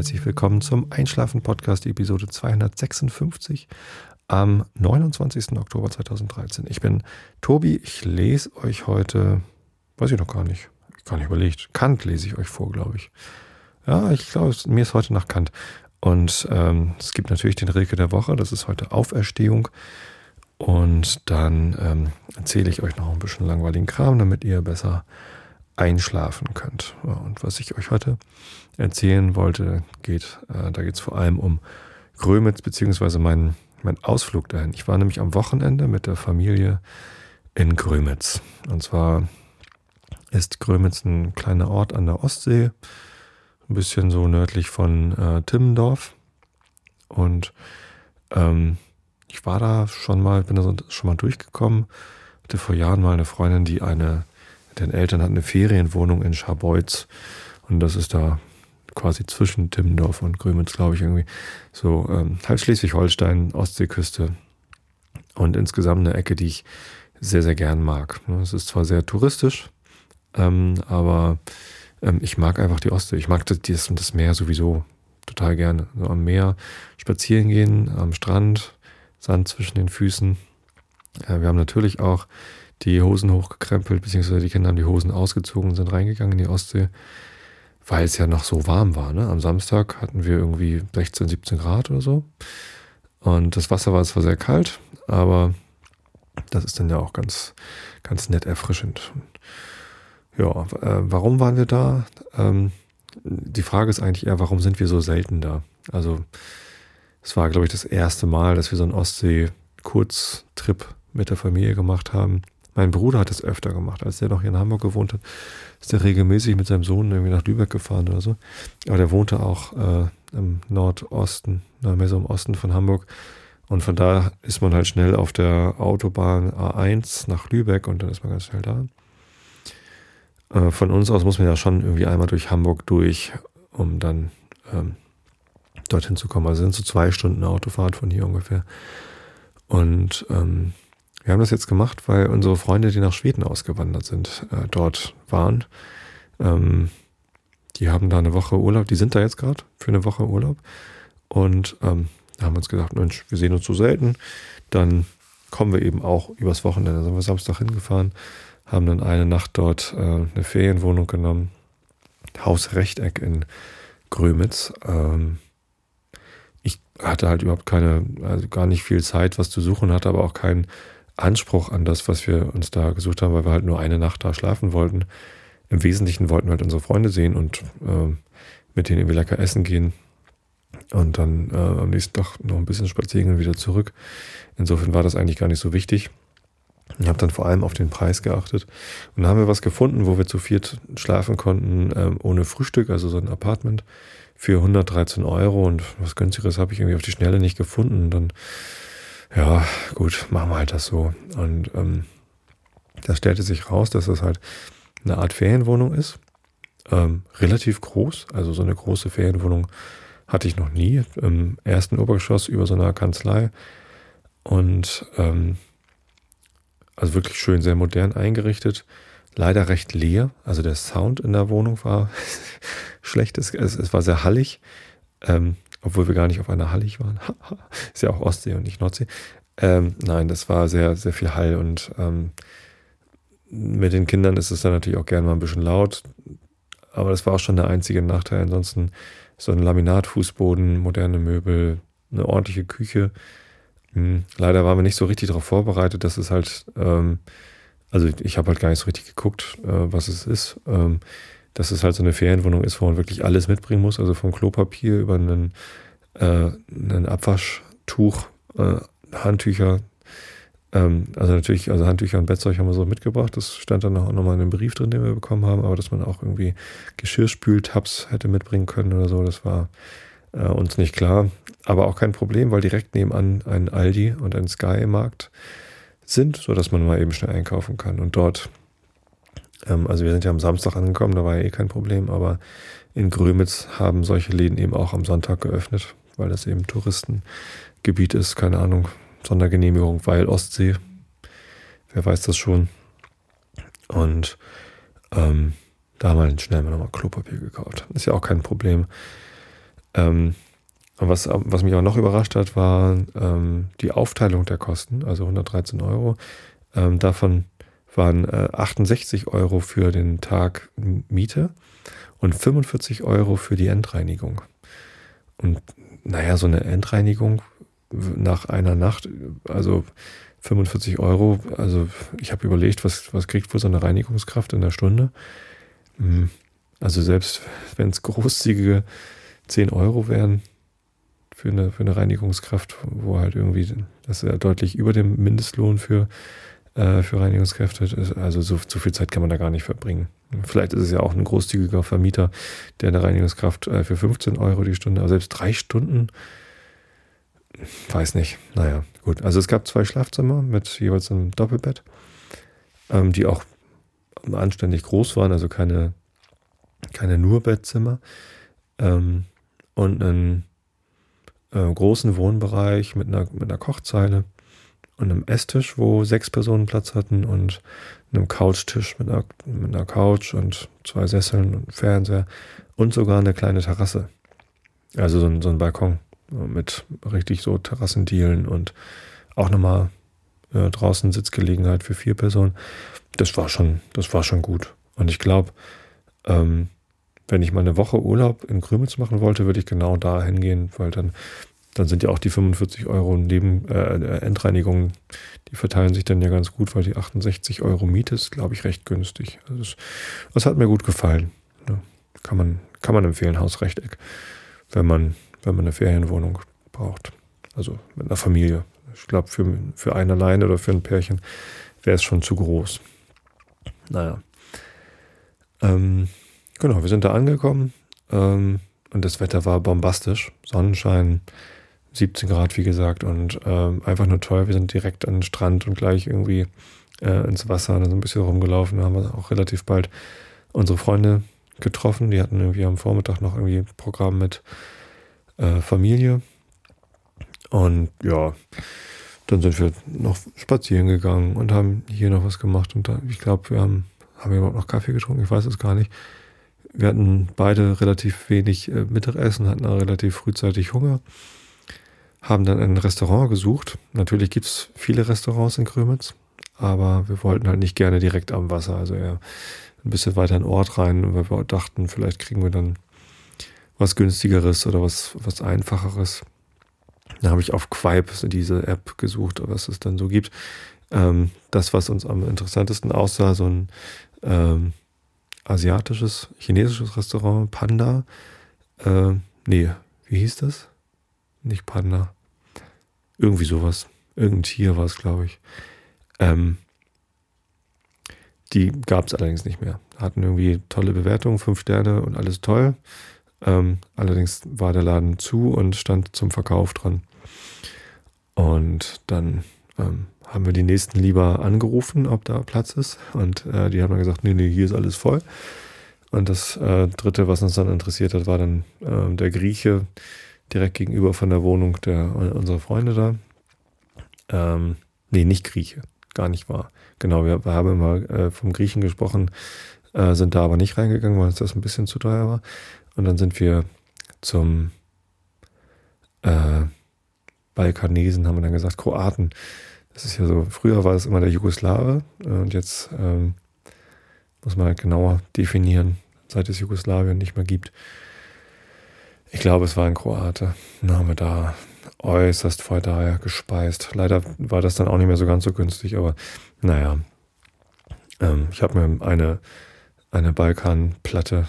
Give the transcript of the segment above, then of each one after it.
herzlich willkommen zum Einschlafen-Podcast, Episode 256 am 29. Oktober 2013. Ich bin Tobi, ich lese euch heute, weiß ich noch gar nicht, ich gar nicht überlegt, Kant lese ich euch vor, glaube ich. Ja, ich glaube, mir ist heute nach Kant. Und ähm, es gibt natürlich den Rilke der Woche, das ist heute Auferstehung. Und dann ähm, erzähle ich euch noch ein bisschen langweiligen Kram, damit ihr besser einschlafen könnt. Und was ich euch heute erzählen wollte, geht, äh, da geht es vor allem um Grömitz, beziehungsweise meinen mein Ausflug dahin. Ich war nämlich am Wochenende mit der Familie in Grömitz. Und zwar ist Grömitz ein kleiner Ort an der Ostsee, ein bisschen so nördlich von äh, Timmendorf. Und ähm, ich war da schon mal, bin da schon mal durchgekommen. Hatte vor Jahren mal eine Freundin, die eine, den Eltern hat eine Ferienwohnung in Scharbeutz. Und das ist da quasi zwischen Timmendorf und Grömitz, glaube ich, irgendwie. So ähm, halt Schleswig-Holstein, Ostseeküste. Und insgesamt eine Ecke, die ich sehr, sehr gern mag. Ne, es ist zwar sehr touristisch, ähm, aber ähm, ich mag einfach die Ostsee. Ich mag das, das Meer sowieso total gerne. So am Meer spazieren gehen, am Strand, Sand zwischen den Füßen. Äh, wir haben natürlich auch die Hosen hochgekrempelt, beziehungsweise die Kinder haben die Hosen ausgezogen und sind reingegangen in die Ostsee, weil es ja noch so warm war. Ne? Am Samstag hatten wir irgendwie 16, 17 Grad oder so. Und das Wasser war zwar sehr kalt, aber das ist dann ja auch ganz, ganz nett erfrischend. Ja, äh, warum waren wir da? Ähm, die Frage ist eigentlich eher, warum sind wir so selten da? Also, es war, glaube ich, das erste Mal, dass wir so einen Ostsee-Kurztrip mit der Familie gemacht haben. Mein Bruder hat es öfter gemacht. Als der noch hier in Hamburg gewohnt hat, ist er regelmäßig mit seinem Sohn irgendwie nach Lübeck gefahren oder so. Aber der wohnte auch äh, im Nordosten, na, mehr so im Osten von Hamburg. Und von da ist man halt schnell auf der Autobahn A1 nach Lübeck und dann ist man ganz schnell da. Äh, von uns aus muss man ja schon irgendwie einmal durch Hamburg durch, um dann ähm, dorthin zu kommen. Also sind so zwei Stunden Autofahrt von hier ungefähr. Und ähm, wir haben das jetzt gemacht, weil unsere Freunde, die nach Schweden ausgewandert sind, äh, dort waren. Ähm, die haben da eine Woche Urlaub, die sind da jetzt gerade für eine Woche Urlaub. Und ähm, da haben wir uns gedacht, Mensch, wir sehen uns so selten, dann kommen wir eben auch übers Wochenende. Da sind wir Samstag hingefahren, haben dann eine Nacht dort äh, eine Ferienwohnung genommen. Haus Rechteck in Grömitz. Ähm, ich hatte halt überhaupt keine, also gar nicht viel Zeit, was zu suchen, hatte aber auch keinen Anspruch an das, was wir uns da gesucht haben, weil wir halt nur eine Nacht da schlafen wollten. Im Wesentlichen wollten wir halt unsere Freunde sehen und äh, mit denen irgendwie lecker essen gehen. Und dann äh, am nächsten Tag noch ein bisschen spazieren und wieder zurück. Insofern war das eigentlich gar nicht so wichtig. Ich habe dann vor allem auf den Preis geachtet. Und dann haben wir was gefunden, wo wir zu viert schlafen konnten, ähm, ohne Frühstück, also so ein Apartment für 113 Euro. Und was günstigeres habe ich irgendwie auf die Schnelle nicht gefunden. Und dann, ja, gut, machen wir halt das so. Und ähm, da stellte sich raus, dass das halt eine Art Ferienwohnung ist. Ähm, relativ groß, also so eine große Ferienwohnung hatte ich noch nie. Im ersten Obergeschoss über so einer Kanzlei. Und ähm, also wirklich schön, sehr modern eingerichtet. Leider recht leer. Also der Sound in der Wohnung war schlecht. Es, es, war sehr hallig. Ähm, obwohl wir gar nicht auf einer hallig waren. Ist ja auch Ostsee und nicht Nordsee. Ähm, nein, das war sehr, sehr viel Hall und ähm, mit den Kindern ist es dann natürlich auch gerne mal ein bisschen laut. Aber das war auch schon der einzige Nachteil. Ansonsten so ein Laminatfußboden, moderne Möbel, eine ordentliche Küche. Hm, leider waren wir nicht so richtig darauf vorbereitet, dass es halt, ähm, also ich habe halt gar nicht so richtig geguckt, äh, was es ist. Ähm, dass es halt so eine Ferienwohnung ist, wo man wirklich alles mitbringen muss, also vom Klopapier über einen, äh, einen Abwaschtuch, äh, Handtücher, ähm, also natürlich, also Handtücher und Bettzeug haben wir so mitgebracht. Das stand dann auch nochmal in einem Brief drin, den wir bekommen haben, aber dass man auch irgendwie Geschirrspültabs hätte mitbringen können oder so, das war äh, uns nicht klar. Aber auch kein Problem, weil direkt nebenan ein Aldi und ein Sky-Markt sind, sodass man mal eben schnell einkaufen kann. Und dort, ähm, also wir sind ja am Samstag angekommen, da war ja eh kein Problem, aber in Grömitz haben solche Läden eben auch am Sonntag geöffnet, weil das eben Touristengebiet ist, keine Ahnung, Sondergenehmigung, weil Ostsee, wer weiß das schon. Und ähm, da haben wir dann schnell mal nochmal Klopapier gekauft. Ist ja auch kein Problem. Ähm, was, was mich auch noch überrascht hat, war ähm, die Aufteilung der Kosten, also 113 Euro. Ähm, davon waren äh, 68 Euro für den Tag Miete und 45 Euro für die Endreinigung. Und naja, so eine Endreinigung nach einer Nacht, also 45 Euro, also ich habe überlegt, was, was kriegt wohl so eine Reinigungskraft in der Stunde? Hm, also selbst wenn es großzügige 10 Euro wären für eine, für eine Reinigungskraft, wo halt irgendwie, das ist ja deutlich über dem Mindestlohn für äh, für Reinigungskräfte. Also so, so viel Zeit kann man da gar nicht verbringen. Vielleicht ist es ja auch ein großzügiger Vermieter, der eine Reinigungskraft äh, für 15 Euro die Stunde, aber selbst drei Stunden, weiß nicht. Naja, gut. Also es gab zwei Schlafzimmer mit jeweils einem Doppelbett, ähm, die auch anständig groß waren, also keine, keine nur Bettzimmer. Ähm, und einen äh, großen Wohnbereich mit einer, mit einer Kochzeile und einem Esstisch, wo sechs Personen Platz hatten und einem Couchtisch mit einer, mit einer Couch und zwei Sesseln und Fernseher und sogar eine kleine Terrasse. Also so ein, so ein Balkon mit richtig so Terrassendielen und auch nochmal äh, draußen Sitzgelegenheit für vier Personen. Das war schon, das war schon gut. Und ich glaube, ähm, wenn ich mal eine Woche Urlaub in Krümels machen wollte, würde ich genau da hingehen, weil dann dann sind ja auch die 45 Euro neben äh, Endreinigung, die verteilen sich dann ja ganz gut, weil die 68 Euro Miete ist, glaube ich, recht günstig. Also das, das, hat mir gut gefallen. Ja, kann, man, kann man empfehlen, Hausrechteck, wenn man, wenn man eine Ferienwohnung braucht. Also mit einer Familie. Ich glaube, für, für einen alleine oder für ein Pärchen wäre es schon zu groß. Naja. Ähm, genau, wir sind da angekommen ähm, und das Wetter war bombastisch. Sonnenschein, 17 Grad, wie gesagt, und äh, einfach nur toll. Wir sind direkt an den Strand und gleich irgendwie äh, ins Wasser und so ein bisschen rumgelaufen. Da haben wir auch relativ bald unsere Freunde getroffen. Die hatten irgendwie am Vormittag noch irgendwie Programm mit äh, Familie. Und ja, dann sind wir noch spazieren gegangen und haben hier noch was gemacht. Und da, ich glaube, wir haben, haben wir überhaupt noch Kaffee getrunken? Ich weiß es gar nicht. Wir hatten beide relativ wenig äh, Mittagessen, hatten auch relativ frühzeitig Hunger haben dann ein Restaurant gesucht. Natürlich gibt es viele Restaurants in Krömitz, aber wir wollten halt nicht gerne direkt am Wasser, also eher ein bisschen weiter in den Ort rein, weil wir dachten, vielleicht kriegen wir dann was günstigeres oder was, was einfacheres. Da habe ich auf Quipe diese App gesucht, was es dann so gibt. Ähm, das, was uns am interessantesten aussah, so ein ähm, asiatisches, chinesisches Restaurant, Panda. Äh, nee, wie hieß das? Nicht Panda. Irgendwie sowas. Irgendein Tier war es, glaube ich. Ähm, die gab es allerdings nicht mehr. Hatten irgendwie tolle Bewertungen, fünf Sterne und alles toll. Ähm, allerdings war der Laden zu und stand zum Verkauf dran. Und dann ähm, haben wir die nächsten lieber angerufen, ob da Platz ist. Und äh, die haben dann gesagt, nee, nee, hier ist alles voll. Und das äh, dritte, was uns dann interessiert hat, war dann äh, der Grieche, direkt gegenüber von der Wohnung der unserer Freunde da. Ähm, nee, nicht Grieche, gar nicht wahr. Genau, wir, wir haben immer äh, vom Griechen gesprochen, äh, sind da aber nicht reingegangen, weil uns das ein bisschen zu teuer war. Und dann sind wir zum äh, Balkanesen, haben wir dann gesagt, Kroaten. Das ist ja so, früher war es immer der Jugoslawe und jetzt ähm, muss man halt genauer definieren, seit es Jugoslawien nicht mehr gibt. Ich glaube, es war ein Kroate. Wir da äußerst feudal gespeist. Leider war das dann auch nicht mehr so ganz so günstig, aber naja. Ähm, ich habe mir eine, eine Balkanplatte.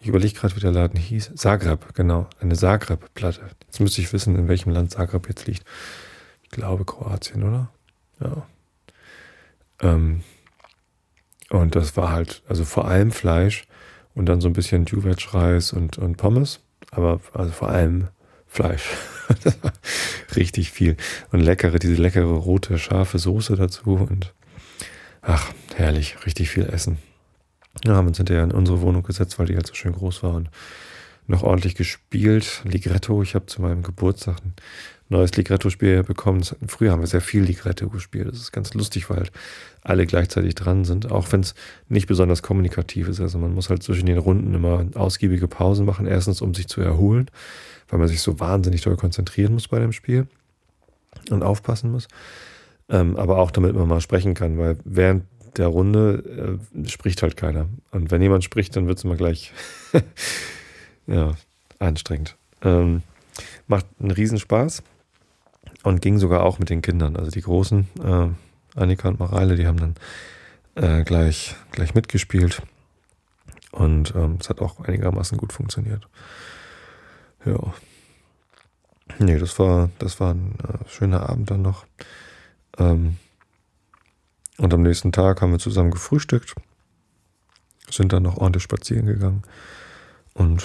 Ich überlege gerade, wie der Laden hieß. Zagreb, genau. Eine Zagreb-Platte. Jetzt müsste ich wissen, in welchem Land Zagreb jetzt liegt. Ich glaube Kroatien, oder? Ja. Ähm, und das war halt, also vor allem Fleisch und dann so ein bisschen Duvetsch-Reis und, und Pommes, aber also vor allem Fleisch. Richtig viel. Und leckere, diese leckere rote, scharfe Soße dazu und ach, herrlich, richtig viel Essen. Ja, haben uns hinterher in unsere Wohnung gesetzt, weil die halt so schön groß war und noch ordentlich gespielt. Ligretto, ich habe zu meinem Geburtstag ein neues Ligretto-Spiel bekommen. Früher haben wir sehr viel Ligretto gespielt. Das ist ganz lustig, weil halt alle gleichzeitig dran sind, auch wenn es nicht besonders kommunikativ ist. Also man muss halt zwischen den Runden immer ausgiebige Pausen machen. Erstens, um sich zu erholen, weil man sich so wahnsinnig doll konzentrieren muss bei dem Spiel und aufpassen muss. Ähm, aber auch damit man mal sprechen kann, weil während der Runde äh, spricht halt keiner. Und wenn jemand spricht, dann wird es immer gleich ja, anstrengend. Ähm, macht einen Riesenspaß und ging sogar auch mit den Kindern. Also die Großen, äh, Annika und Mareile, die haben dann äh, gleich, gleich mitgespielt. Und ähm, es hat auch einigermaßen gut funktioniert. Ja. Nee, das war, das war ein äh, schöner Abend dann noch. Ähm, und am nächsten Tag haben wir zusammen gefrühstückt, sind dann noch ordentlich spazieren gegangen und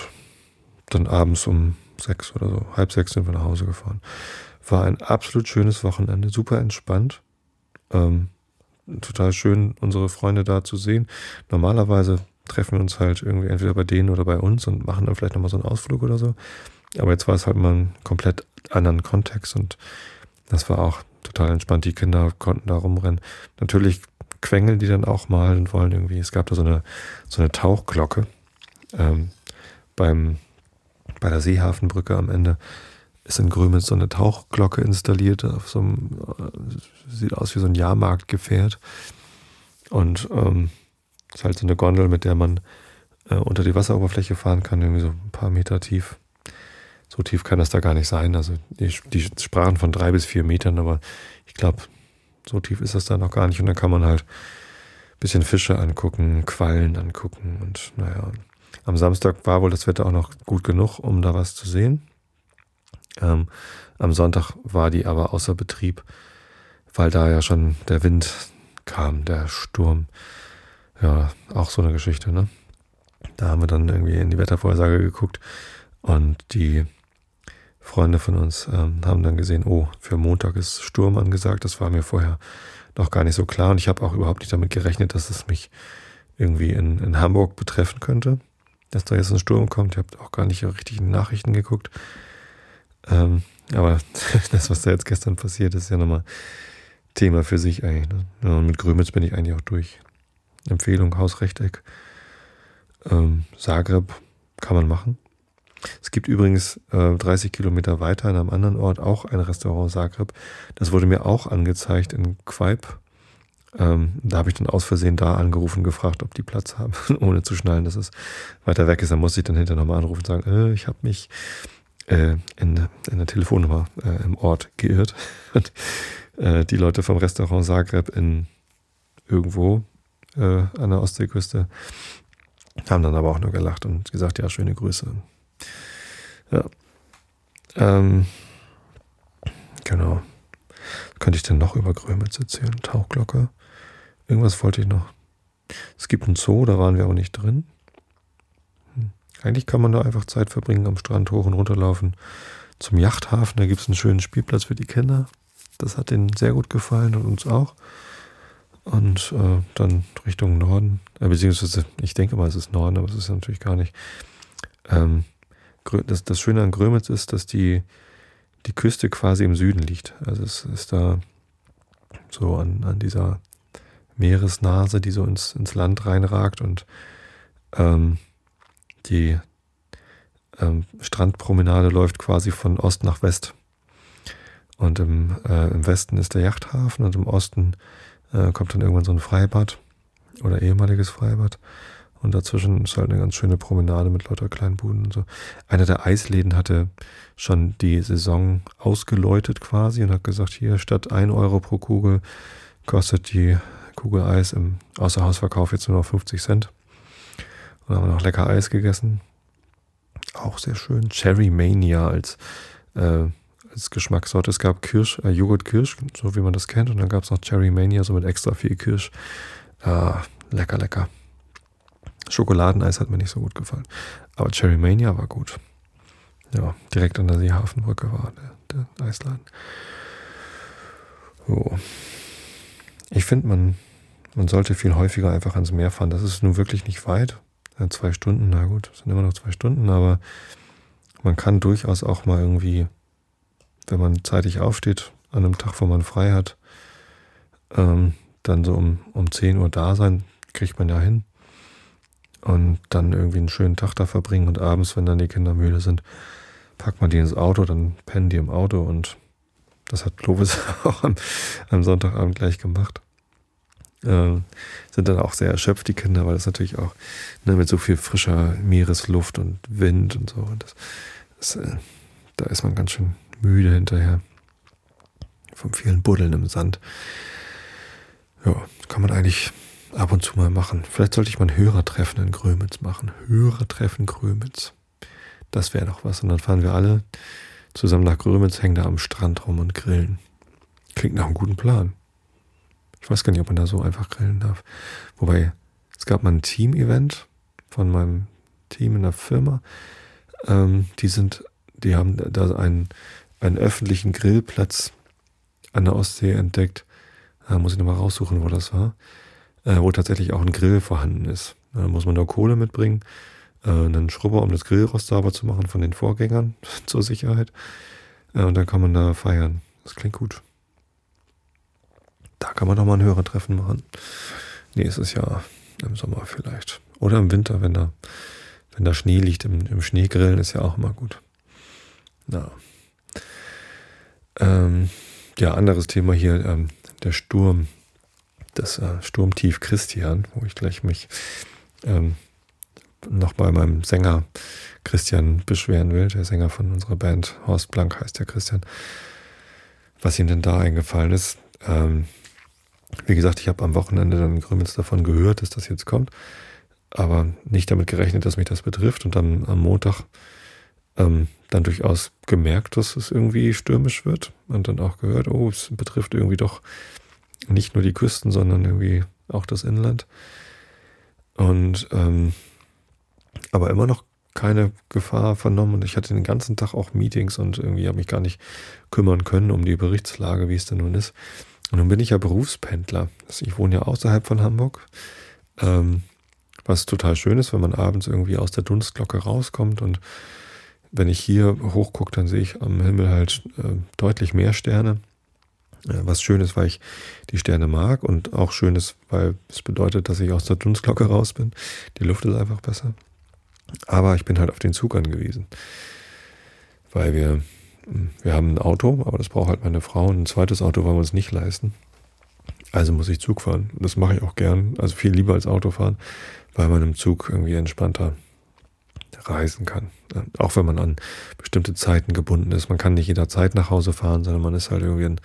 dann abends um sechs oder so, halb sechs sind wir nach Hause gefahren. War ein absolut schönes Wochenende, super entspannt. Ähm, total schön, unsere Freunde da zu sehen. Normalerweise treffen wir uns halt irgendwie entweder bei denen oder bei uns und machen dann vielleicht nochmal so einen Ausflug oder so. Aber jetzt war es halt mal ein komplett anderen Kontext und das war auch total entspannt. Die Kinder konnten da rumrennen. Natürlich quengeln die dann auch mal und wollen irgendwie, es gab da so eine, so eine Tauchglocke ähm, beim, bei der Seehafenbrücke am Ende ist in Grömitz so eine Tauchglocke installiert, auf so einem, äh, sieht aus wie so ein Jahrmarktgefährt. Und ähm, ist halt so eine Gondel, mit der man äh, unter die Wasseroberfläche fahren kann, irgendwie so ein paar Meter tief. So tief kann das da gar nicht sein. Also die, die sprachen von drei bis vier Metern, aber ich glaube, so tief ist das da noch gar nicht. Und dann kann man halt ein bisschen Fische angucken, Quallen angucken. Und naja, am Samstag war wohl das Wetter auch noch gut genug, um da was zu sehen. Ähm, am Sonntag war die aber außer Betrieb, weil da ja schon der Wind kam, der Sturm. Ja, auch so eine Geschichte, ne? Da haben wir dann irgendwie in die Wettervorhersage geguckt und die Freunde von uns ähm, haben dann gesehen, oh, für Montag ist Sturm angesagt. Das war mir vorher noch gar nicht so klar. Und ich habe auch überhaupt nicht damit gerechnet, dass es mich irgendwie in, in Hamburg betreffen könnte, dass da jetzt ein Sturm kommt. Ich habe auch gar nicht richtig in Nachrichten geguckt. Ähm, aber das, was da jetzt gestern passiert, ist ja nochmal Thema für sich eigentlich. Ne? Und mit Grömitz bin ich eigentlich auch durch. Empfehlung, Hausrechteck. Ähm, Zagreb kann man machen. Es gibt übrigens äh, 30 Kilometer weiter in einem anderen Ort auch ein Restaurant Zagreb. Das wurde mir auch angezeigt in Quaip. Ähm, da habe ich dann aus Versehen da angerufen gefragt, ob die Platz haben, ohne zu schnallen, dass es weiter weg ist. Da musste ich dann hinterher nochmal anrufen und sagen, äh, ich habe mich in, in der Telefonnummer äh, im Ort geirrt. Und, äh, die Leute vom Restaurant Zagreb in irgendwo äh, an der Ostseeküste haben dann aber auch nur gelacht und gesagt, ja, schöne Grüße. Ja. Ähm, genau. Könnte ich denn noch über Grömitz erzählen? Tauchglocke. Irgendwas wollte ich noch. Es gibt einen Zoo, da waren wir auch nicht drin. Eigentlich kann man da einfach Zeit verbringen, am Strand hoch und runter laufen. Zum Yachthafen, da gibt es einen schönen Spielplatz für die Kinder. Das hat denen sehr gut gefallen und uns auch. Und äh, dann Richtung Norden, äh, beziehungsweise ich denke mal, es ist Norden, aber es ist natürlich gar nicht. Ähm, das, das Schöne an Grömitz ist, dass die, die Küste quasi im Süden liegt. Also es ist da so an, an dieser Meeresnase, die so ins, ins Land reinragt und ähm, die ähm, Strandpromenade läuft quasi von Ost nach West. Und im, äh, im Westen ist der Yachthafen und im Osten äh, kommt dann irgendwann so ein Freibad oder ehemaliges Freibad. Und dazwischen ist halt eine ganz schöne Promenade mit lauter kleinen Buden und so. Einer der Eisläden hatte schon die Saison ausgeläutet quasi und hat gesagt, hier statt 1 Euro pro Kugel kostet die Kugel Eis im Außerhausverkauf jetzt nur noch 50 Cent. Und haben noch lecker Eis gegessen. Auch sehr schön. Cherry Mania als, äh, als Geschmackssorte. Es gab Kirsch, äh, Joghurt Kirsch, so wie man das kennt. Und dann gab es noch Cherry Mania, so mit extra viel Kirsch. Ah, lecker, lecker. Schokoladeneis hat mir nicht so gut gefallen. Aber Cherry Mania war gut. Ja, direkt an der Seehafenbrücke war der, der Eisladen. So. Ich finde, man, man sollte viel häufiger einfach ans Meer fahren. Das ist nun wirklich nicht weit. Ja, zwei Stunden, na gut, sind immer noch zwei Stunden, aber man kann durchaus auch mal irgendwie, wenn man zeitig aufsteht, an einem Tag, wo man frei hat, ähm, dann so um, um 10 Uhr da sein, kriegt man ja hin. Und dann irgendwie einen schönen Tag da verbringen und abends, wenn dann die Kinder müde sind, packt man die ins Auto, dann pennen die im Auto und das hat Clovis auch am, am Sonntagabend gleich gemacht. Äh, sind dann auch sehr erschöpft, die Kinder, weil das natürlich auch ne, mit so viel frischer Meeresluft und Wind und so. Und das, das, äh, da ist man ganz schön müde hinterher. Vom vielen Buddeln im Sand. Ja, kann man eigentlich ab und zu mal machen. Vielleicht sollte ich mal ein Hörertreffen in Grömitz machen. Hörertreffen Grömitz. Das wäre doch was. Und dann fahren wir alle zusammen nach Grömitz, hängen da am Strand rum und grillen. Klingt nach einem guten Plan. Ich weiß gar nicht, ob man da so einfach grillen darf. Wobei, es gab mal ein Team-Event von meinem Team in der Firma. Ähm, die sind, die haben da einen, einen öffentlichen Grillplatz an der Ostsee entdeckt. Da muss ich nochmal raussuchen, wo das war. Äh, wo tatsächlich auch ein Grill vorhanden ist. Da muss man nur Kohle mitbringen äh, einen Schrubber, um das Grillrost sauber zu machen von den Vorgängern zur Sicherheit. Äh, und dann kann man da feiern. Das klingt gut. Kann man doch mal ein Hörertreffen machen. Nächstes Jahr im Sommer vielleicht. Oder im Winter, wenn da, wenn da Schnee liegt. Im, im Schneegrillen ist ja auch immer gut. Na. Ähm, ja, anderes Thema hier, ähm, der Sturm, das äh, Sturmtief Christian, wo ich gleich mich ähm, noch bei meinem Sänger Christian beschweren will, der Sänger von unserer Band, Horst Blank heißt der Christian, was ihm denn da eingefallen ist. Ähm, wie gesagt, ich habe am Wochenende dann Grümels davon gehört, dass das jetzt kommt, aber nicht damit gerechnet, dass mich das betrifft und dann am Montag ähm, dann durchaus gemerkt, dass es irgendwie stürmisch wird und dann auch gehört, oh, es betrifft irgendwie doch nicht nur die Küsten, sondern irgendwie auch das Inland. Und ähm, aber immer noch keine Gefahr vernommen und ich hatte den ganzen Tag auch Meetings und irgendwie habe mich gar nicht kümmern können um die Berichtslage, wie es denn nun ist. Und nun bin ich ja Berufspendler. Also ich wohne ja außerhalb von Hamburg, ähm, was total schön ist, wenn man abends irgendwie aus der Dunstglocke rauskommt und wenn ich hier hochgucke, dann sehe ich am Himmel halt äh, deutlich mehr Sterne. Äh, was schön ist, weil ich die Sterne mag und auch schön ist, weil es bedeutet, dass ich aus der Dunstglocke raus bin. Die Luft ist einfach besser. Aber ich bin halt auf den Zug angewiesen. Weil wir, wir haben ein Auto, aber das braucht halt meine Frau. Und ein zweites Auto wollen wir uns nicht leisten. Also muss ich Zug fahren. Das mache ich auch gern. Also viel lieber als Auto fahren, weil man im Zug irgendwie entspannter reisen kann. Auch wenn man an bestimmte Zeiten gebunden ist. Man kann nicht jederzeit nach Hause fahren, sondern man ist halt irgendwie an,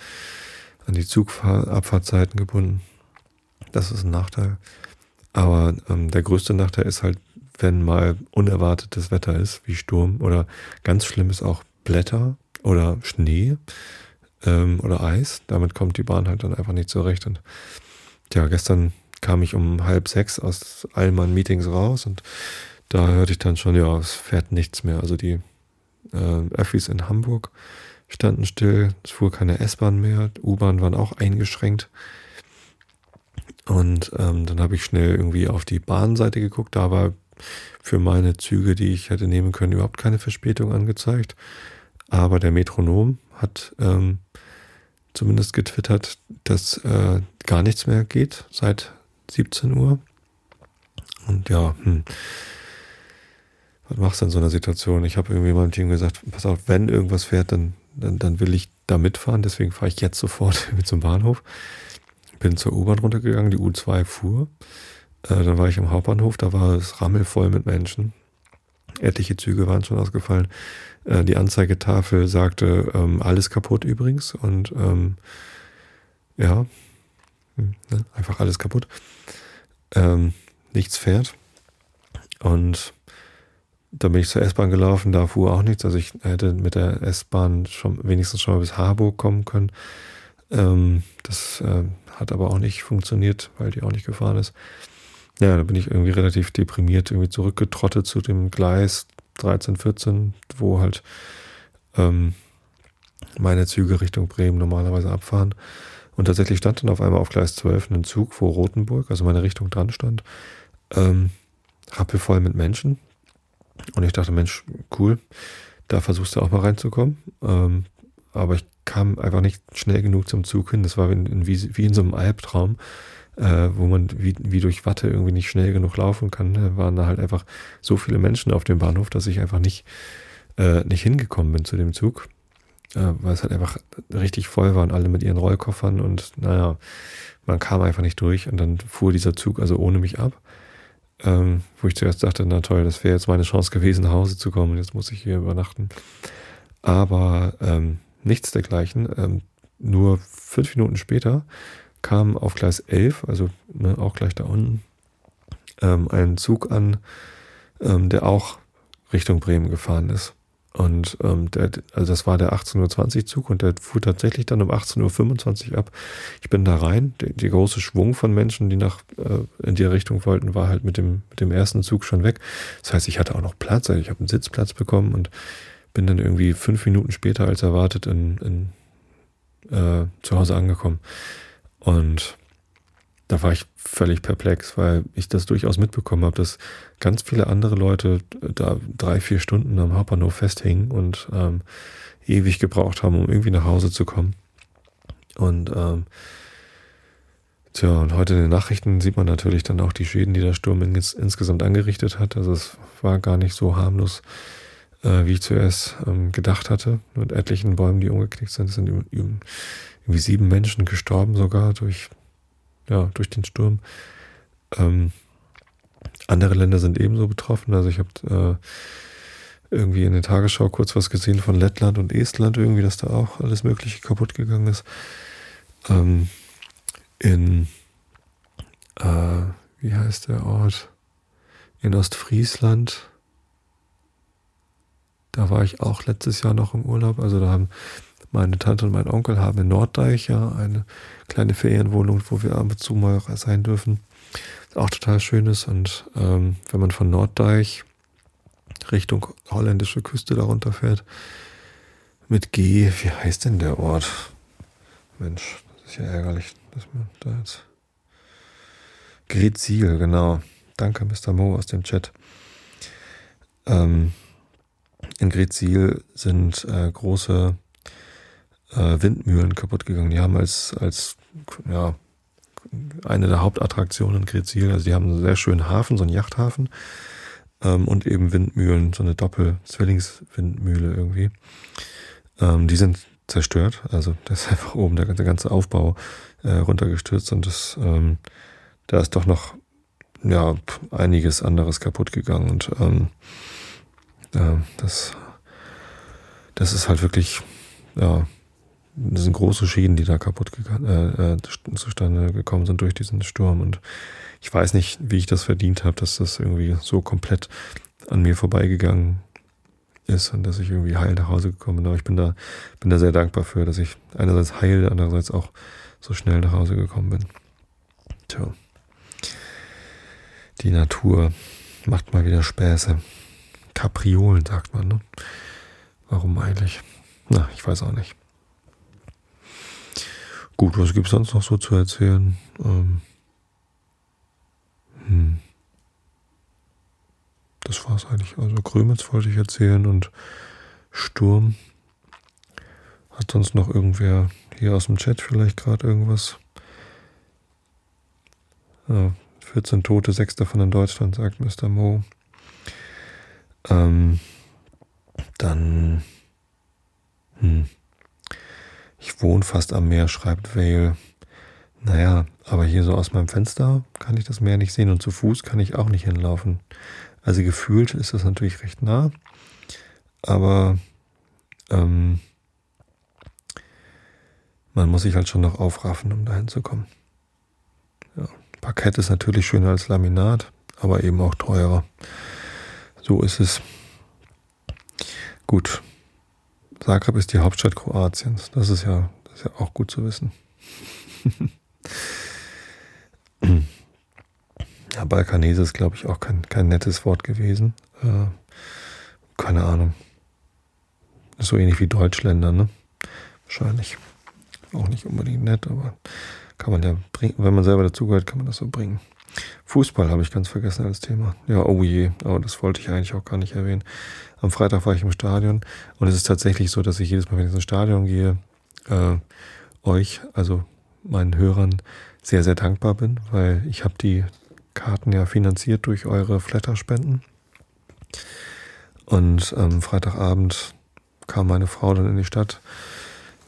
an die Zugabfahrtzeiten gebunden. Das ist ein Nachteil. Aber ähm, der größte Nachteil ist halt wenn mal unerwartetes Wetter ist, wie Sturm oder ganz schlimm ist auch Blätter oder Schnee ähm, oder Eis. Damit kommt die Bahn halt dann einfach nicht zurecht. Und ja, gestern kam ich um halb sechs aus all meinen Meetings raus und da hörte ich dann schon, ja, es fährt nichts mehr. Also die äh, Öffis in Hamburg standen still, es fuhr keine S-Bahn mehr, U-Bahn waren auch eingeschränkt. Und ähm, dann habe ich schnell irgendwie auf die Bahnseite geguckt, da war für meine Züge, die ich hätte nehmen können, überhaupt keine Verspätung angezeigt. Aber der Metronom hat ähm, zumindest getwittert, dass äh, gar nichts mehr geht seit 17 Uhr. Und ja, hm, was machst du in so einer Situation? Ich habe irgendwie meinem Team gesagt, pass auf, wenn irgendwas fährt, dann, dann, dann will ich da mitfahren. Deswegen fahre ich jetzt sofort zum Bahnhof. Bin zur U-Bahn runtergegangen, die U2 fuhr. Äh, dann war ich am Hauptbahnhof, da war es rammelvoll mit Menschen. Etliche Züge waren schon ausgefallen. Äh, die Anzeigetafel sagte, ähm, alles kaputt übrigens. Und ähm, ja, hm, ne, einfach alles kaputt. Ähm, nichts fährt. Und da bin ich zur S-Bahn gelaufen, da fuhr auch nichts. Also ich hätte mit der S-Bahn schon wenigstens schon mal bis Harburg kommen können. Ähm, das äh, hat aber auch nicht funktioniert, weil die auch nicht gefahren ist. Ja, da bin ich irgendwie relativ deprimiert irgendwie zurückgetrottet zu dem Gleis 13, 14, wo halt ähm, meine Züge Richtung Bremen normalerweise abfahren. Und tatsächlich stand dann auf einmal auf Gleis 12 ein Zug vor Rotenburg, also meine Richtung dran stand. Ähm, rappelvoll mit Menschen. Und ich dachte, Mensch, cool, da versuchst du auch mal reinzukommen. Ähm, aber ich kam einfach nicht schnell genug zum Zug hin. Das war wie, wie, wie in so einem Albtraum, äh, wo man wie, wie durch Watte irgendwie nicht schnell genug laufen kann. Da waren da halt einfach so viele Menschen auf dem Bahnhof, dass ich einfach nicht, äh, nicht hingekommen bin zu dem Zug. Äh, weil es halt einfach richtig voll war und alle mit ihren Rollkoffern und naja, man kam einfach nicht durch und dann fuhr dieser Zug also ohne mich ab. Ähm, wo ich zuerst dachte, na toll, das wäre jetzt meine Chance gewesen, nach Hause zu kommen jetzt muss ich hier übernachten. Aber ähm, nichts dergleichen. Ähm, nur fünf Minuten später kam auf Gleis 11, also ne, auch gleich da unten, ähm, ein Zug an, ähm, der auch Richtung Bremen gefahren ist. Und ähm, der, also das war der 18.20 Uhr Zug und der fuhr tatsächlich dann um 18.25 Uhr ab. Ich bin da rein. Der, der große Schwung von Menschen, die nach äh, in die Richtung wollten, war halt mit dem, mit dem ersten Zug schon weg. Das heißt, ich hatte auch noch Platz, also ich habe einen Sitzplatz bekommen und bin dann irgendwie fünf Minuten später als erwartet in, in äh, zu Hause angekommen. Und da war ich völlig perplex, weil ich das durchaus mitbekommen habe, dass ganz viele andere Leute da drei, vier Stunden am Hauptbahnhof festhingen und ähm, ewig gebraucht haben, um irgendwie nach Hause zu kommen. Und ähm, tja, und heute in den Nachrichten sieht man natürlich dann auch die Schäden, die der Sturm ins, insgesamt angerichtet hat. Also es war gar nicht so harmlos, äh, wie ich zuerst ähm, gedacht hatte. Mit etlichen Bäumen, die umgeknickt sind, sind irgendwie sieben Menschen gestorben sogar durch, ja, durch den Sturm. Ähm, andere Länder sind ebenso betroffen. Also ich habe äh, irgendwie in der Tagesschau kurz was gesehen von Lettland und Estland, irgendwie, dass da auch alles Mögliche kaputt gegangen ist. Ähm, in, äh, wie heißt der Ort? In Ostfriesland da war ich auch letztes Jahr noch im Urlaub. Also da haben meine Tante und mein Onkel haben in Norddeich ja eine kleine Ferienwohnung, wo wir ab und zu mal sein dürfen. Auch total schön ist. Und ähm, wenn man von Norddeich Richtung holländische Küste darunter fährt, mit G, wie heißt denn der Ort? Mensch, das ist ja ärgerlich, dass man da jetzt. Gretzil, genau. Danke, Mr. Mo aus dem Chat. Ähm, in Gretzil sind äh, große äh, Windmühlen kaputt gegangen. Die haben als, als ja, eine der Hauptattraktionen in Gretzil, also die haben einen sehr schönen Hafen, so einen Yachthafen ähm, und eben Windmühlen, so eine Doppel-Zwillingswindmühle irgendwie. Ähm, die sind zerstört, also da ist einfach oben der, der ganze Aufbau äh, runtergestürzt und das, ähm, da ist doch noch ja einiges anderes kaputt gegangen und ähm, ja, das, das ist halt wirklich, ja, das sind große Schäden, die da kaputt äh, äh, zustande gekommen sind durch diesen Sturm. Und ich weiß nicht, wie ich das verdient habe, dass das irgendwie so komplett an mir vorbeigegangen ist und dass ich irgendwie heil nach Hause gekommen bin. Aber ich bin da, bin da sehr dankbar für, dass ich einerseits heil, andererseits auch so schnell nach Hause gekommen bin. Tja. Die Natur macht mal wieder Späße. Kapriolen, sagt man. Ne? Warum eigentlich? Na, ich weiß auch nicht. Gut, was gibt es sonst noch so zu erzählen? Ähm, hm. Das es eigentlich. Also Krömitz wollte ich erzählen und Sturm. Hat sonst noch irgendwer hier aus dem Chat vielleicht gerade irgendwas? Ja, 14 Tote, sechs davon in Deutschland, sagt Mr. Mo. Ähm, dann, hm, ich wohne fast am Meer, schreibt Vale. Naja, aber hier so aus meinem Fenster kann ich das Meer nicht sehen und zu Fuß kann ich auch nicht hinlaufen. Also gefühlt ist das natürlich recht nah, aber ähm, man muss sich halt schon noch aufraffen, um dahin zu kommen. Ja, Parkett ist natürlich schöner als Laminat, aber eben auch teurer. So ist es. Gut. Zagreb ist die Hauptstadt Kroatiens. Das ist ja, das ist ja auch gut zu wissen. ja, Balkanese ist, glaube ich, auch kein, kein nettes Wort gewesen. Äh, keine Ahnung. Ist so ähnlich wie Deutschländer, ne? Wahrscheinlich. Auch nicht unbedingt nett, aber kann man ja bringen, wenn man selber dazugehört, kann man das so bringen. Fußball habe ich ganz vergessen als Thema. Ja, oh je, aber das wollte ich eigentlich auch gar nicht erwähnen. Am Freitag war ich im Stadion und es ist tatsächlich so, dass ich jedes Mal, wenn ich ins Stadion gehe, äh, euch, also meinen Hörern, sehr, sehr dankbar bin, weil ich habe die Karten ja finanziert durch eure Flatterspenden. Und am ähm, Freitagabend kam meine Frau dann in die Stadt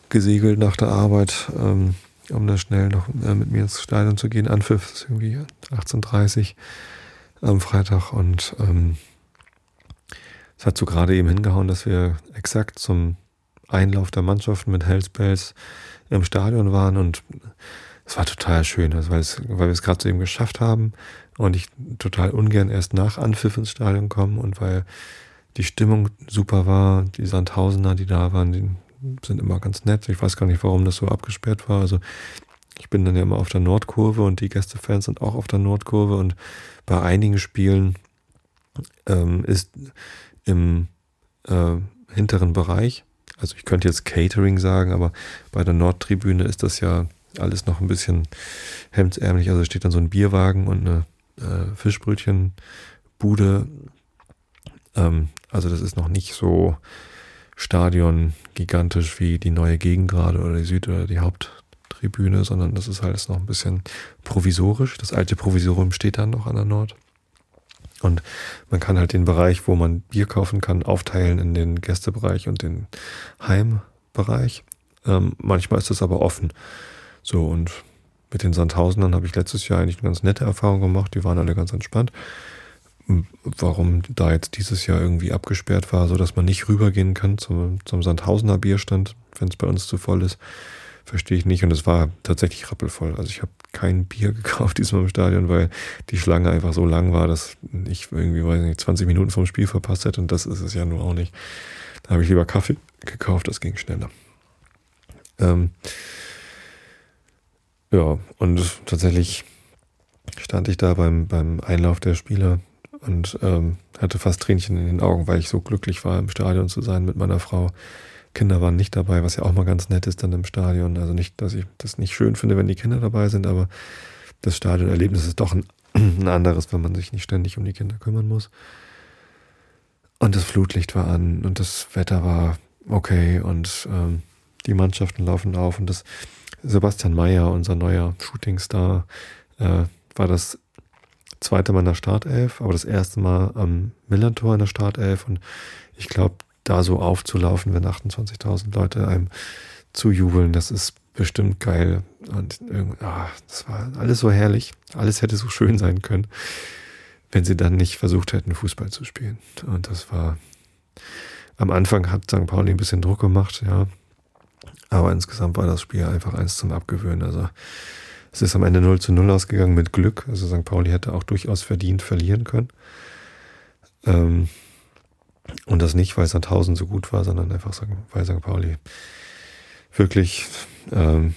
gesegelt nach der Arbeit, ähm, um dann schnell noch äh, mit mir ins Stadion zu gehen. Anpfiff ist irgendwie 18.30 Uhr am Freitag und ähm, es hat so gerade eben hingehauen, dass wir exakt zum Einlauf der Mannschaften mit Hellspells im Stadion waren und es war total schön, also weil, es, weil wir es gerade zu eben geschafft haben und ich total ungern erst nach Anpfiff ins Stadion komme und weil die Stimmung super war, die Sandhausener, die da waren, die sind immer ganz nett. Ich weiß gar nicht, warum das so abgesperrt war. Also ich bin dann ja immer auf der Nordkurve und die Gästefans sind auch auf der Nordkurve und bei einigen Spielen ähm, ist im äh, hinteren Bereich, also ich könnte jetzt Catering sagen, aber bei der Nordtribüne ist das ja alles noch ein bisschen hemdsärmlich. Also steht dann so ein Bierwagen und eine äh, Fischbrötchenbude. Ähm, also das ist noch nicht so Stadion gigantisch wie die neue Gegend gerade oder die Süd- oder die Haupttribüne, sondern das ist halt noch ein bisschen provisorisch. Das alte Provisorium steht dann noch an der Nord. Und man kann halt den Bereich, wo man Bier kaufen kann, aufteilen in den Gästebereich und den Heimbereich. Ähm, manchmal ist das aber offen. So, und mit den Sandhausenern habe ich letztes Jahr eigentlich eine ganz nette Erfahrung gemacht. Die waren alle ganz entspannt warum da jetzt dieses Jahr irgendwie abgesperrt war, so dass man nicht rübergehen kann zum, zum Sandhausener Bierstand, wenn es bei uns zu voll ist, verstehe ich nicht. Und es war tatsächlich rappelvoll. Also ich habe kein Bier gekauft diesmal im Stadion, weil die Schlange einfach so lang war, dass ich irgendwie, weiß nicht, 20 Minuten vom Spiel verpasst hätte. Und das ist es ja nur auch nicht. Da habe ich lieber Kaffee gekauft, das ging schneller. Ähm, ja, und tatsächlich stand ich da beim, beim Einlauf der Spieler und ähm, hatte fast Tränchen in den Augen, weil ich so glücklich war, im Stadion zu sein mit meiner Frau. Kinder waren nicht dabei, was ja auch mal ganz nett ist dann im Stadion. Also nicht, dass ich das nicht schön finde, wenn die Kinder dabei sind, aber das Stadionerlebnis ist doch ein, ein anderes, wenn man sich nicht ständig um die Kinder kümmern muss. Und das Flutlicht war an und das Wetter war okay und ähm, die Mannschaften laufen auf und das Sebastian Mayer, unser neuer Shootingstar, äh, war das zweite Mal in der Startelf, aber das erste Mal am Millantor in der Startelf. Und ich glaube, da so aufzulaufen, wenn 28.000 Leute einem zujubeln, das ist bestimmt geil. Und ah, das war alles so herrlich. Alles hätte so schön sein können, wenn sie dann nicht versucht hätten, Fußball zu spielen. Und das war, am Anfang hat St. Pauli ein bisschen Druck gemacht, ja. Aber insgesamt war das Spiel einfach eins zum Abgewöhnen. Also es ist am Ende 0 zu 0 ausgegangen mit Glück. Also St. Pauli hätte auch durchaus verdient verlieren können. Ähm, und das nicht, weil Sandhausen so gut war, sondern einfach weil St. Pauli wirklich ähm,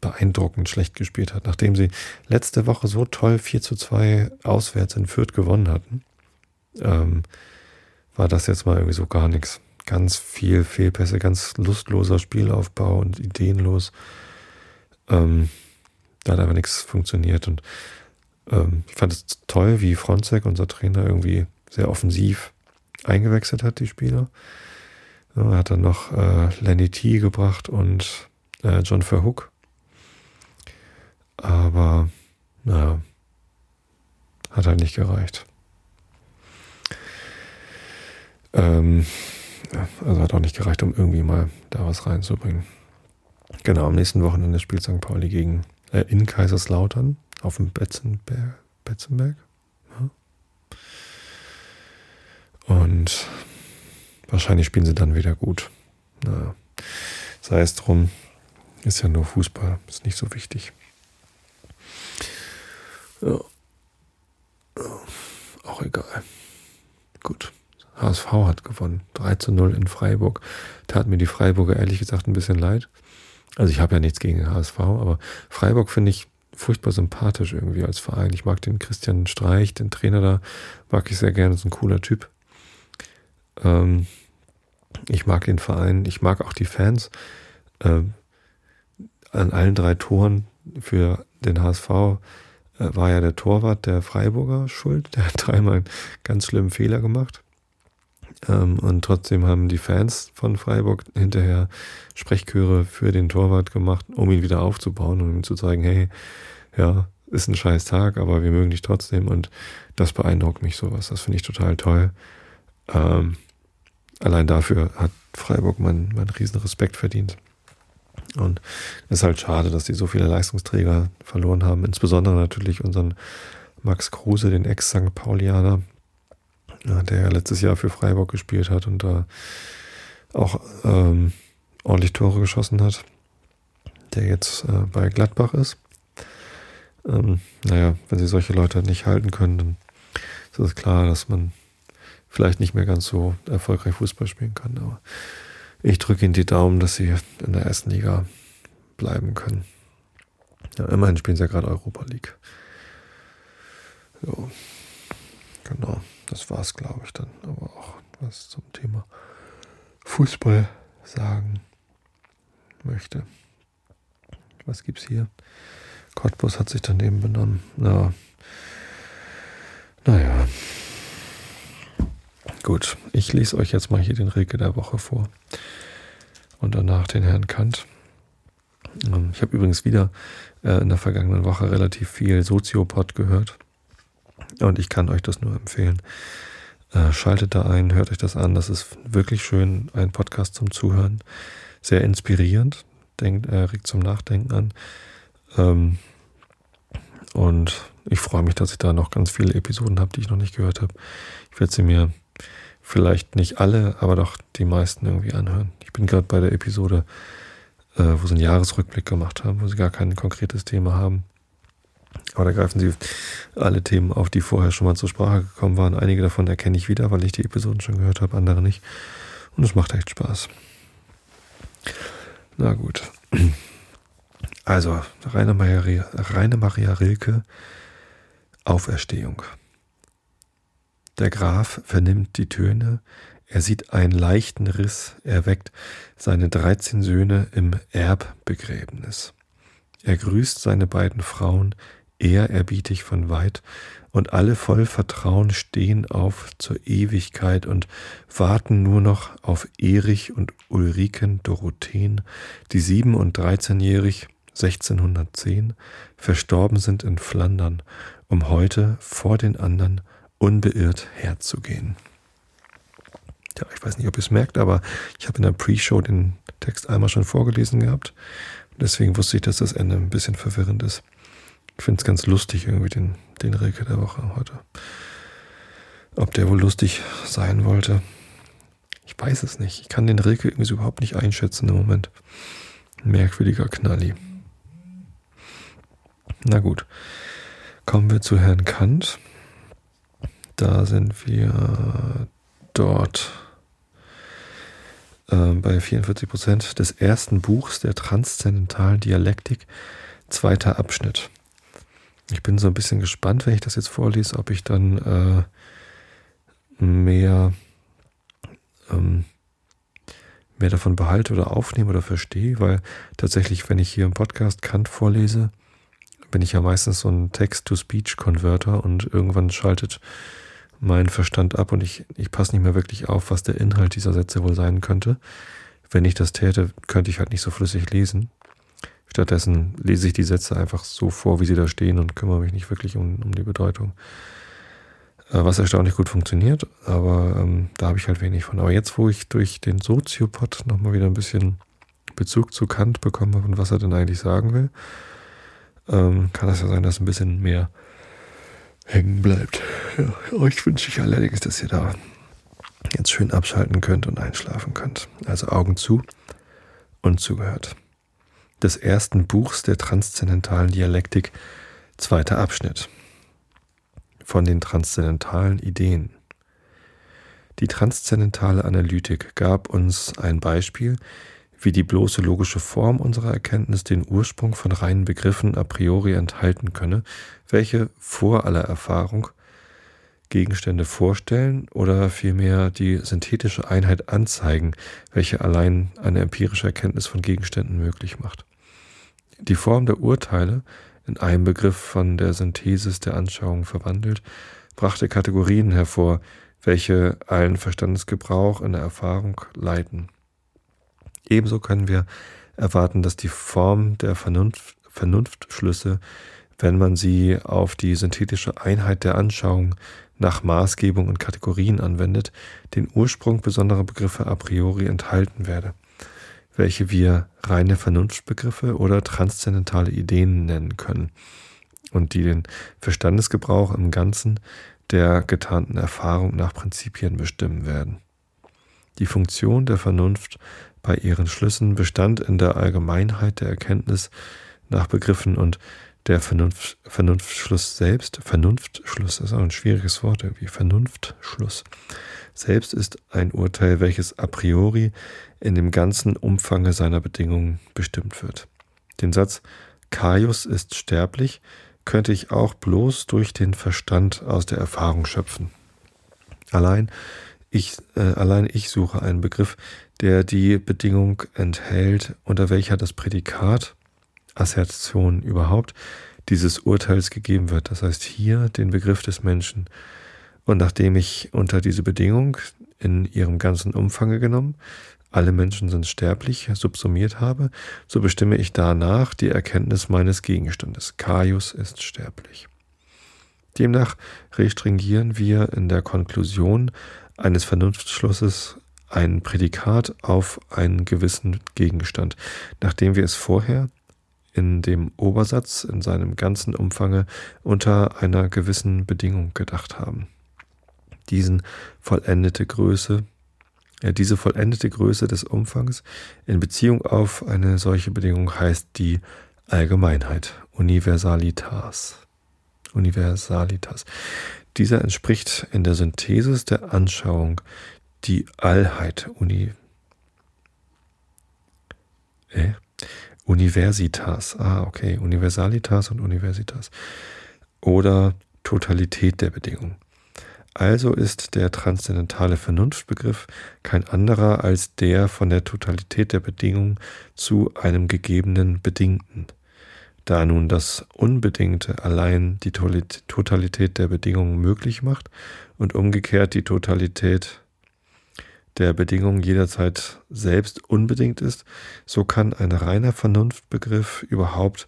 beeindruckend schlecht gespielt hat. Nachdem sie letzte Woche so toll 4 zu 2 auswärts in Fürth gewonnen hatten, ähm, war das jetzt mal irgendwie so gar nichts. Ganz viel Fehlpässe, ganz lustloser Spielaufbau und ideenlos. Ähm, da hat aber nichts funktioniert. Und ähm, ich fand es toll, wie Fronzek, unser Trainer, irgendwie sehr offensiv eingewechselt hat, die Spieler. Er hat dann noch äh, Lenny T gebracht und äh, John Verhook. Aber naja, hat halt nicht gereicht. Ähm, also hat auch nicht gereicht, um irgendwie mal da was reinzubringen. Genau, am nächsten Wochenende spielt St. Pauli gegen äh, in Kaiserslautern auf dem Betzenberg. Betzenberg ja. Und wahrscheinlich spielen sie dann wieder gut. Naja. Sei es drum, ist ja nur Fußball, ist nicht so wichtig. Ja. Auch egal. Gut. HSV hat gewonnen. 3 zu 0 in Freiburg. Tat mir die Freiburger ehrlich gesagt ein bisschen leid. Also ich habe ja nichts gegen den HSV, aber Freiburg finde ich furchtbar sympathisch irgendwie als Verein. Ich mag den Christian Streich, den Trainer da, mag ich sehr gerne, ist ein cooler Typ. Ähm, ich mag den Verein, ich mag auch die Fans. Ähm, an allen drei Toren für den HSV äh, war ja der Torwart der Freiburger schuld. Der hat dreimal einen ganz schlimmen Fehler gemacht. Ähm, und trotzdem haben die Fans von Freiburg hinterher Sprechchöre für den Torwart gemacht, um ihn wieder aufzubauen und ihm zu zeigen, hey, ja, ist ein scheiß Tag, aber wir mögen dich trotzdem und das beeindruckt mich sowas. Das finde ich total toll. Ähm, allein dafür hat Freiburg meinen mein riesen Respekt verdient. Und es ist halt schade, dass die so viele Leistungsträger verloren haben, insbesondere natürlich unseren Max Kruse, den Ex-St. Paulianer, der ja letztes Jahr für Freiburg gespielt hat und da auch ähm, ordentlich Tore geschossen hat, der jetzt äh, bei Gladbach ist. Ähm, naja, wenn sie solche Leute nicht halten können, dann ist es klar, dass man vielleicht nicht mehr ganz so erfolgreich Fußball spielen kann. Aber ich drücke Ihnen die Daumen, dass Sie in der ersten Liga bleiben können. Ja, immerhin spielen Sie ja gerade Europa League. So, genau. Das war's, glaube ich, dann. Aber auch was zum Thema Fußball sagen möchte. Was gibt's hier? Cottbus hat sich daneben benommen. Na, naja. Gut, ich lese euch jetzt mal hier den Rilke der Woche vor. Und danach den Herrn Kant. Ähm, ich habe übrigens wieder äh, in der vergangenen Woche relativ viel Soziopod gehört. Und ich kann euch das nur empfehlen. Äh, schaltet da ein, hört euch das an. Das ist wirklich schön, ein Podcast zum Zuhören. Sehr inspirierend, denkt, äh, regt zum Nachdenken an. Ähm, und ich freue mich, dass ich da noch ganz viele Episoden habe, die ich noch nicht gehört habe. Ich werde sie mir vielleicht nicht alle, aber doch die meisten irgendwie anhören. Ich bin gerade bei der Episode, äh, wo sie einen Jahresrückblick gemacht haben, wo sie gar kein konkretes Thema haben. Aber da greifen sie alle Themen auf, die vorher schon mal zur Sprache gekommen waren. Einige davon erkenne ich wieder, weil ich die Episoden schon gehört habe, andere nicht. Und es macht echt Spaß. Na gut. Also, Rainer Maria, Rainer Maria Rilke, Auferstehung. Der Graf vernimmt die Töne, er sieht einen leichten Riss, er weckt seine dreizehn Söhne im Erbbegräbnis. Er grüßt seine beiden Frauen, ehrerbietig von weit, und alle voll Vertrauen stehen auf zur Ewigkeit und warten nur noch auf Erich und Ulriken Dorotheen, die sieben- und dreizehnjährig 1610 verstorben sind in Flandern, um heute vor den anderen unbeirrt herzugehen. Ja, ich weiß nicht, ob ihr es merkt, aber ich habe in der Pre-Show den Text einmal schon vorgelesen gehabt. Deswegen wusste ich, dass das Ende ein bisschen verwirrend ist. Ich finde es ganz lustig, irgendwie den, den Rilke der Woche heute. Ob der wohl lustig sein wollte, ich weiß es nicht. Ich kann den Rilke irgendwie so überhaupt nicht einschätzen im Moment. Merkwürdiger Knalli. Na gut. Kommen wir zu Herrn Kant. Da sind wir dort äh, bei 44 Prozent des ersten Buchs der transzendentalen Dialektik, zweiter Abschnitt. Ich bin so ein bisschen gespannt, wenn ich das jetzt vorlese, ob ich dann äh, mehr, ähm, mehr davon behalte oder aufnehme oder verstehe, weil tatsächlich, wenn ich hier im Podcast Kant vorlese, bin ich ja meistens so ein Text-to-Speech-Converter und irgendwann schaltet mein Verstand ab und ich, ich passe nicht mehr wirklich auf, was der Inhalt dieser Sätze wohl sein könnte. Wenn ich das täte, könnte ich halt nicht so flüssig lesen. Stattdessen lese ich die Sätze einfach so vor, wie sie da stehen und kümmere mich nicht wirklich um, um die Bedeutung. Äh, was erstaunlich gut funktioniert, aber ähm, da habe ich halt wenig von. Aber jetzt, wo ich durch den Soziopod nochmal wieder ein bisschen Bezug zu Kant bekommen habe und was er denn eigentlich sagen will, ähm, kann es ja sein, dass ein bisschen mehr hängen bleibt. Ja, euch wünsche ich allerdings, dass ihr da jetzt schön abschalten könnt und einschlafen könnt. Also Augen zu und zugehört. Des ersten Buchs der transzendentalen Dialektik, zweiter Abschnitt. Von den transzendentalen Ideen. Die transzendentale Analytik gab uns ein Beispiel, wie die bloße logische Form unserer Erkenntnis den Ursprung von reinen Begriffen a priori enthalten könne, welche vor aller Erfahrung Gegenstände vorstellen oder vielmehr die synthetische Einheit anzeigen, welche allein eine empirische Erkenntnis von Gegenständen möglich macht. Die Form der Urteile in einem Begriff von der Synthesis der Anschauung verwandelt, brachte Kategorien hervor, welche allen Verstandesgebrauch in der Erfahrung leiten. Ebenso können wir erwarten, dass die Form der Vernunft, Vernunftschlüsse, wenn man sie auf die synthetische Einheit der Anschauung nach Maßgebung und Kategorien anwendet, den Ursprung besonderer Begriffe a priori enthalten werde, welche wir reine Vernunftbegriffe oder transzendentale Ideen nennen können und die den Verstandesgebrauch im Ganzen der getarnten Erfahrung nach Prinzipien bestimmen werden. Die Funktion der Vernunft bei ihren Schlüssen bestand in der Allgemeinheit der Erkenntnis nach Begriffen und der Vernunft, Vernunftschluss selbst, Vernunftschluss ist auch ein schwieriges Wort irgendwie, Vernunftschluss selbst ist ein Urteil, welches a priori in dem ganzen Umfange seiner Bedingungen bestimmt wird. Den Satz Caius ist sterblich könnte ich auch bloß durch den Verstand aus der Erfahrung schöpfen. Allein ich, äh, allein ich suche einen Begriff, der die Bedingung enthält, unter welcher das Prädikat, Assertion überhaupt, dieses Urteils gegeben wird. Das heißt hier den Begriff des Menschen. Und nachdem ich unter diese Bedingung in ihrem ganzen Umfange genommen alle Menschen sind sterblich, subsumiert habe, so bestimme ich danach die Erkenntnis meines Gegenstandes. Caius ist sterblich. Demnach restringieren wir in der Konklusion eines Vernunftschlusses ein Prädikat auf einen gewissen Gegenstand, nachdem wir es vorher in dem Obersatz in seinem ganzen Umfange unter einer gewissen Bedingung gedacht haben. Diesen vollendete Größe diese vollendete Größe des Umfangs in Beziehung auf eine solche Bedingung heißt die Allgemeinheit, Universalitas. Universalitas. Dieser entspricht in der Synthesis der Anschauung die Allheit, Uni, äh? Universitas. Ah, okay, Universalitas und Universitas. Oder Totalität der Bedingung. Also ist der transzendentale Vernunftbegriff kein anderer als der von der Totalität der Bedingung zu einem gegebenen Bedingten. Da nun das Unbedingte allein die Totalität der Bedingungen möglich macht und umgekehrt die Totalität der Bedingungen jederzeit selbst unbedingt ist, so kann ein reiner Vernunftbegriff überhaupt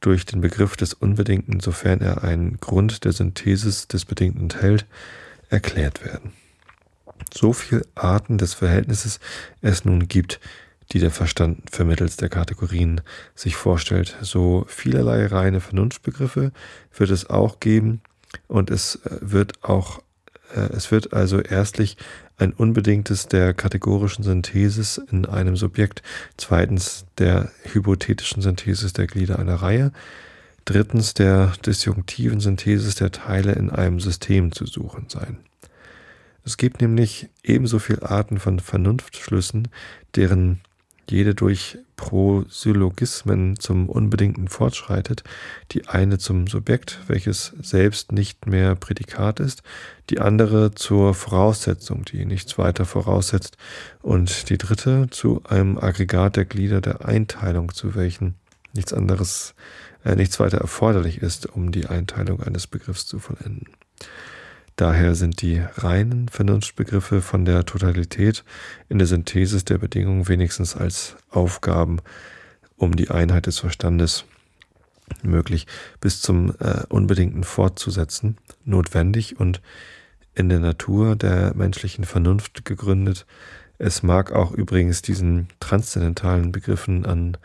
durch den Begriff des Unbedingten, sofern er einen Grund der Synthesis des Bedingten enthält, erklärt werden. So viele Arten des Verhältnisses es nun gibt, die der Verstand vermittels der Kategorien sich vorstellt, so vielerlei reine Vernunftbegriffe wird es auch geben und es äh, wird auch äh, es wird also erstlich ein unbedingtes der kategorischen Synthesis in einem Subjekt, zweitens der hypothetischen Synthesis der Glieder einer Reihe, drittens der disjunktiven Synthesis der Teile in einem System zu suchen sein. Es gibt nämlich ebenso viele Arten von Vernunftschlüssen, deren jede durch Prosyllogismen zum Unbedingten fortschreitet, die eine zum Subjekt, welches selbst nicht mehr Prädikat ist, die andere zur Voraussetzung, die nichts weiter voraussetzt, und die dritte zu einem Aggregat der Glieder der Einteilung, zu welchen nichts anderes, äh, nichts weiter erforderlich ist, um die Einteilung eines Begriffs zu vollenden. Daher sind die reinen Vernunftbegriffe von der Totalität in der Synthesis der Bedingungen wenigstens als Aufgaben um die Einheit des Verstandes möglich bis zum äh, Unbedingten fortzusetzen, notwendig und in der Natur der menschlichen Vernunft gegründet. Es mag auch übrigens diesen transzendentalen Begriffen an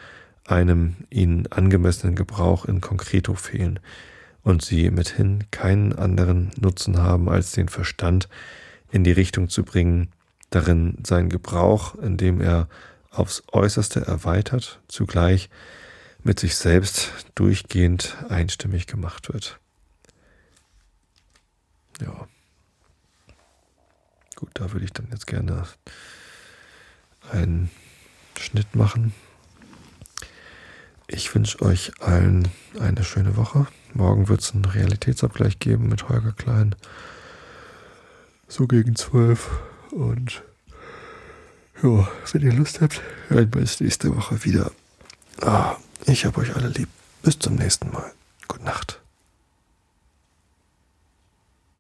einem ihnen angemessenen Gebrauch in Konkreto fehlen und sie mithin keinen anderen Nutzen haben, als den Verstand in die Richtung zu bringen, darin seinen Gebrauch, indem er aufs äußerste erweitert, zugleich mit sich selbst durchgehend einstimmig gemacht wird. Ja. Gut, da würde ich dann jetzt gerne einen Schnitt machen. Ich wünsche euch allen eine schöne Woche. Morgen wird es einen Realitätsabgleich geben mit Holger Klein. So gegen zwölf. Und ja, wenn ihr Lust habt, hören wir uns nächste Woche wieder. Ah, ich habe euch alle lieb. Bis zum nächsten Mal. Gute Nacht.